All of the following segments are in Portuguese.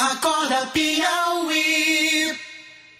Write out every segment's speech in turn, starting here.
Acorda Piauí.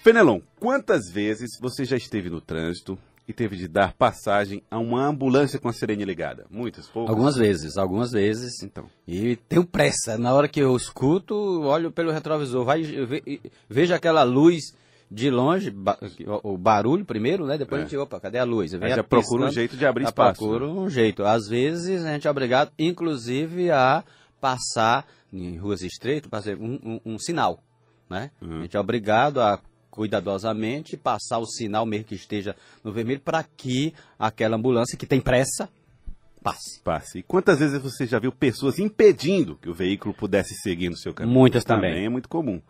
Fenelon, quantas vezes você já esteve no trânsito e teve de dar passagem a uma ambulância com a sirene ligada? Muitas, poucas? Algumas vezes, algumas vezes. Então. E tenho pressa. Na hora que eu escuto, olho pelo retrovisor, vai, ve- vejo aquela luz de longe, ba- o barulho primeiro, né? Depois É. a gente, opa, cadê a luz? Vem Aí já a procura um jeito de abrir espaço, Procura um jeito. Às vezes a gente é obrigado, inclusive, a passar em ruas estreitas, fazer um, um- um sinal, né? Uhum. A gente é obrigado a cuidadosamente passar o sinal mesmo que esteja no vermelho para que aquela ambulância que tem pressa passe. Passe. E quantas vezes você já viu pessoas impedindo que o veículo pudesse seguir no seu caminho? Muitas também. Também é muito comum.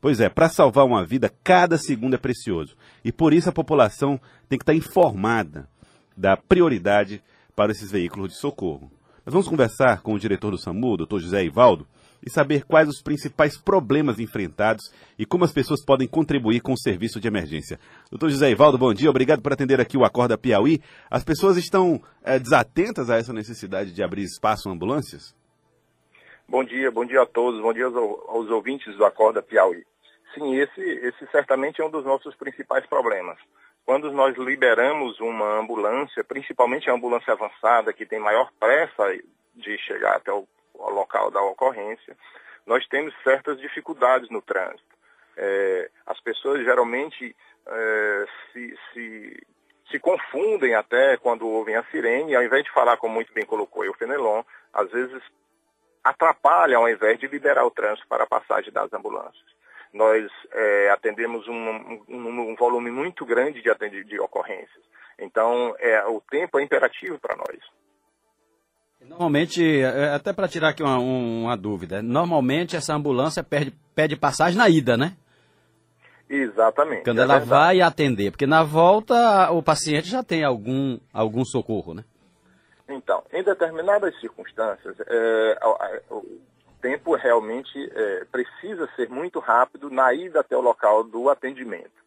Pois é, para salvar uma vida, cada segundo é precioso. E por isso a população tem que estar informada da prioridade para esses veículos de socorro. Nós vamos conversar com o diretor do SAMU, Dr. José Ivaldo, e saber quais os principais problemas enfrentados e como as pessoas podem contribuir com o serviço de emergência. Doutor José Ivaldo, bom dia, obrigado por atender aqui o Acorda Piauí. As pessoas estão eh, desatentas a essa necessidade de abrir espaço em ambulâncias? Bom dia, bom dia a todos, bom dia aos, aos ouvintes do Acorda Piauí. Sim, esse, esse certamente é um dos nossos principais problemas. Quando nós liberamos uma ambulância, principalmente a ambulância avançada, que tem maior pressa de chegar até o, local da ocorrência, nós temos certas dificuldades no trânsito. É, as pessoas geralmente é, se, se, se confundem até quando ouvem a sirene, ao invés de falar, como muito bem colocou o Fenelon, às vezes atrapalha ao invés de liberar o trânsito para a passagem das ambulâncias. Nós é, atendemos um, um, um, volume muito grande de, de ocorrências. Então, é, o tempo é imperativo para nós. Normalmente, é, até para tirar aqui uma, uma, dúvida, normalmente essa ambulância perde, pede passagem na ida, né? Exatamente. Quando é ela verdade. vai atender, porque na volta o paciente já tem algum, algum socorro, né? Então, em determinadas circunstâncias, é, o tempo realmente é, precisa ser muito rápido na ida até o local do atendimento.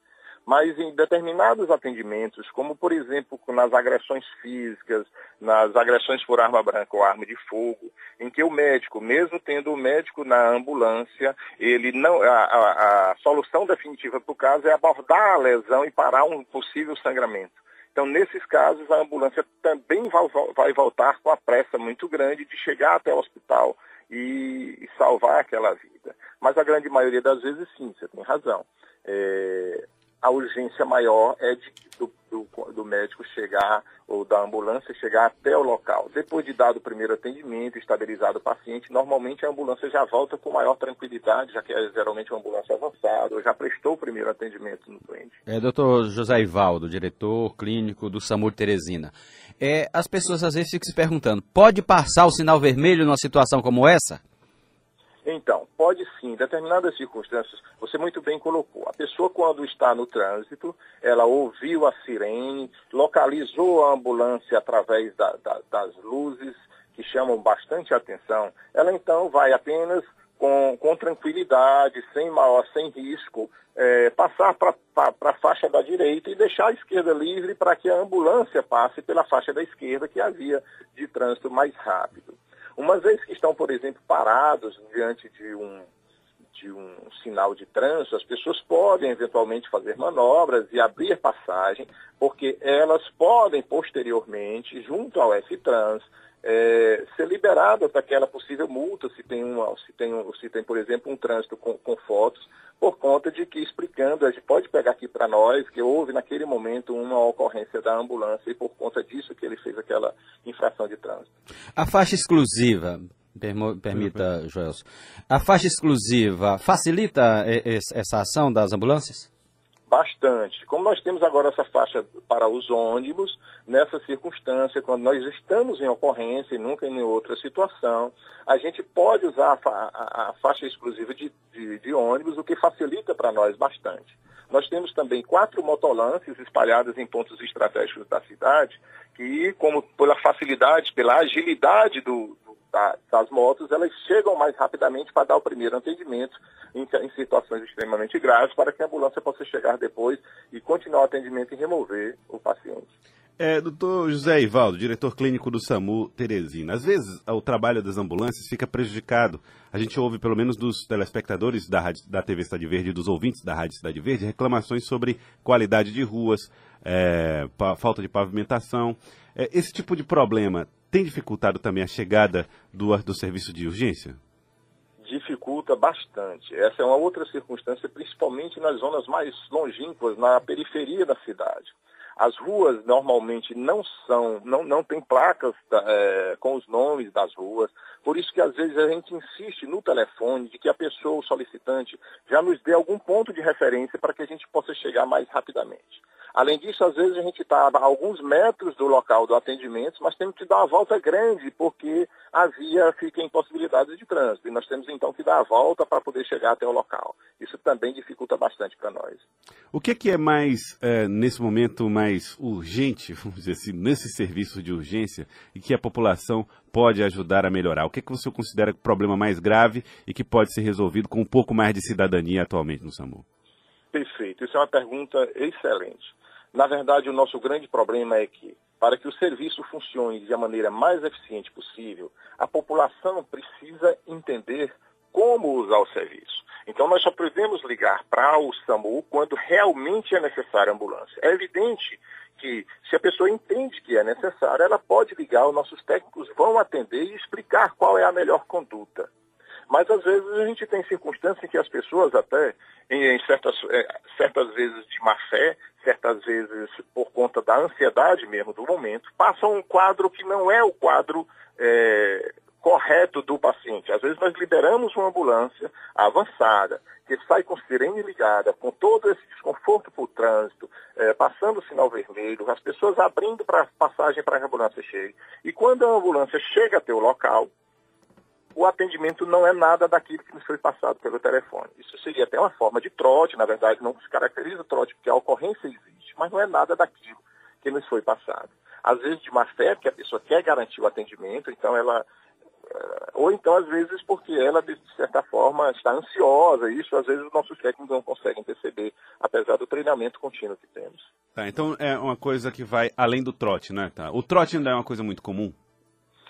Mas em determinados atendimentos, como por exemplo nas agressões físicas, nas agressões por arma branca ou arma de fogo, em que o médico, mesmo tendo o médico na ambulância, ele não a, a, a solução definitiva para o caso é abordar a lesão e parar um possível sangramento. Então, nesses casos, a ambulância também vai, voltar com a pressa muito grande de chegar até o hospital e, e, salvar aquela vida. Mas a grande maioria das vezes, sim, você tem razão. É, a urgência maior é de, do, do, do, médico chegar, ou da ambulância chegar até o local. Depois de dado o primeiro atendimento, estabilizado o paciente, normalmente a ambulância já volta com maior tranquilidade, já que é geralmente uma ambulância avançada, ou já prestou o primeiro atendimento no doente. É, doutor José Ivaldo, diretor clínico do SAMUR Teresina. É, as pessoas às vezes ficam se perguntando, pode passar o sinal vermelho numa situação como essa? Então, pode sim, em determinadas circunstâncias, você muito bem colocou. A pessoa, quando está no trânsito, ela ouviu a sirene, localizou a ambulância através da, da, das luzes, que chamam bastante atenção, ela então vai apenas com, com tranquilidade, sem maior, sem risco, é, passar para a faixa da direita e deixar a esquerda livre para que a ambulância passe pela faixa da esquerda, que havia de trânsito mais rápido. Uma vez que estão, por exemplo, parados diante de um, de um sinal de trânsito, as pessoas podem eventualmente fazer manobras e abrir passagem, porque elas podem posteriormente, junto ao S-Trans, é, ser liberadas daquela possível multa se tem, uma, se tem, um, se tem por exemplo, um trânsito com, com fotos, por conta de que, explicando, a gente pode pegar aqui para nós que houve naquele momento uma ocorrência da ambulância e por conta disso que ele fez aquela infração de trânsito. A faixa exclusiva, permita. Joelson, a faixa exclusiva facilita essa ação das ambulâncias? Bastante. Como nós temos agora essa faixa para os ônibus, nessa circunstância, quando nós estamos em ocorrência e nunca em outra situação, a gente pode usar a, a, a faixa exclusiva de, de, de ônibus, o que facilita para nós bastante. Nós temos também quatro motolances espalhadas em pontos estratégicos da cidade, que, como pela facilidade, pela agilidade do, do, da, das motos, elas chegam mais rapidamente para dar o primeiro atendimento em, em, situações extremamente graves, para que a ambulância possa chegar depois e continuar o atendimento e remover o paciente. É, doutor José Ivaldo, diretor clínico do SAMU Teresina. Às vezes o trabalho das ambulâncias fica prejudicado. A gente ouve, pelo menos dos telespectadores da, rádio, da TV Cidade Verde e dos ouvintes da Rádio Cidade Verde, reclamações sobre qualidade de ruas, é, falta de pavimentação. É, esse tipo de problema tem dificultado também a chegada do, do serviço de urgência? Dificulta bastante. Essa é uma outra circunstância, principalmente nas zonas mais longínquas, na periferia da cidade. As ruas normalmente não são, não, não tem placas é, com os nomes das ruas, por isso que às vezes a gente insiste no telefone de que a pessoa, o solicitante, já nos dê algum ponto de referência para que a gente possa chegar mais rapidamente. Além disso, às vezes a gente está a alguns metros do local do atendimento, mas temos que dar uma volta grande, porque a via fica em possibilidades de trânsito. E nós temos então que dar a volta para poder chegar até o local. Isso também dificulta bastante para nós. O que é, que é mais, é, nesse momento, mais urgente, vamos dizer assim, nesse serviço de urgência, e que a população pode ajudar a melhorar? O que, é que você considera o problema mais grave e que pode ser resolvido com um pouco mais de cidadania atualmente no SAMU? Perfeito, isso é uma pergunta excelente. Na verdade, o nosso grande problema é que, para que o serviço funcione de maneira mais eficiente possível, a população precisa entender como usar o serviço. Então, nós só podemos ligar para o SAMU quando realmente é necessária a ambulância. É evidente que, se a pessoa entende que é necessário, ela pode ligar, os nossos técnicos vão atender e explicar qual é a melhor conduta. Mas às vezes a gente tem circunstâncias em que as pessoas até, em, em certas, é, certas vezes de má fé, certas vezes por conta da ansiedade mesmo do momento, passam um quadro que não é o quadro é, correto do paciente. Às vezes nós liberamos uma ambulância avançada, que sai com sirene ligada, com todo esse desconforto para o trânsito, é, passando o sinal vermelho, as pessoas abrindo para passagem para a ambulância chegue. E quando a ambulância chega até o local, o atendimento não é nada daquilo que nos foi passado pelo telefone. Isso seria até uma forma de trote, na verdade não se caracteriza trote, porque a ocorrência existe, mas não é nada daquilo que nos foi passado. Às vezes de má fé, porque a pessoa quer garantir o atendimento, então ela. Eh, ou então, às vezes, porque ela, de certa forma, está ansiosa. Isso, às vezes, os nossos técnicos não conseguem perceber, apesar do treinamento contínuo que temos. Tá, então é uma coisa que vai além do trote, né? Tá. O trote ainda é uma coisa muito comum?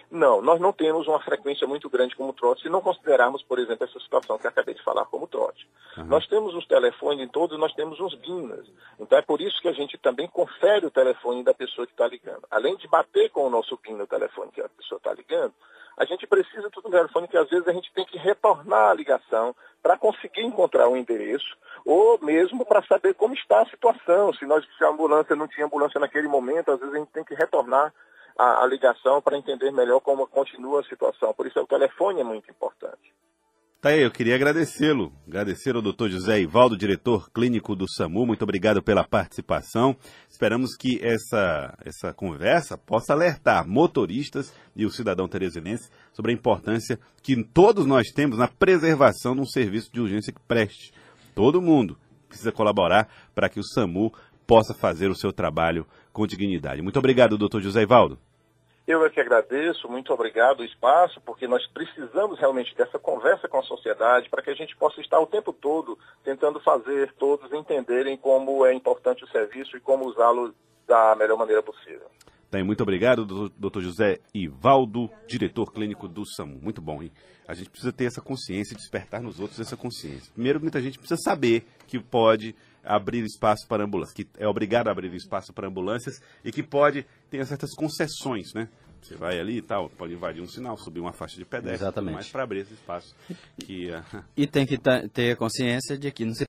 Não, nós não temos uma frequência muito grande como trote, se não considerarmos, por exemplo, essa situação que acabei de falar como trote. Uhum. Nós temos uns telefones em todos, nós temos uns BINAS. Então é por isso que a gente também confere o telefone da pessoa que está ligando. Além de bater com o nosso BIN no telefone que a pessoa está ligando, a gente precisa do telefone que às vezes a gente tem que retornar a ligação para conseguir encontrar o um endereço ou mesmo para saber como está a situação. Se, nós, se a ambulância não tinha ambulância naquele momento, às vezes a gente tem que retornar a, a ligação para entender melhor como continua a situação. Por isso o telefone é muito importante. Tá aí, eu queria agradecê-lo, agradecer ao doutor José Ivaldo, diretor clínico do SAMU, muito obrigado pela participação. Esperamos que essa, essa conversa possa alertar motoristas e o cidadão teresinense sobre a importância que todos nós temos na preservação de um serviço de urgência que preste. Todo mundo precisa colaborar para que o SAMU possa fazer o seu trabalho com dignidade. Muito obrigado, doutor José Ivaldo. Eu é que agradeço, muito obrigado o espaço, porque nós precisamos realmente dessa conversa com a sociedade para que a gente possa estar o tempo todo tentando fazer todos entenderem como é importante o serviço e como usá-lo da melhor maneira possível. Tá muito obrigado, doutor José Ivaldo, diretor clínico do SAMU. Muito bom, hein? A gente precisa ter essa consciência, despertar nos outros essa consciência. Primeiro, muita gente precisa saber que pode abrir espaço para ambulâncias, que é obrigado a abrir espaço para ambulâncias e que pode ter certas concessões, né? Você vai ali e tal, pode invadir um sinal, subir uma faixa de pedestre, Exatamente. mas para abrir esse espaço. Que, uh... E tem que ter consciência de que não se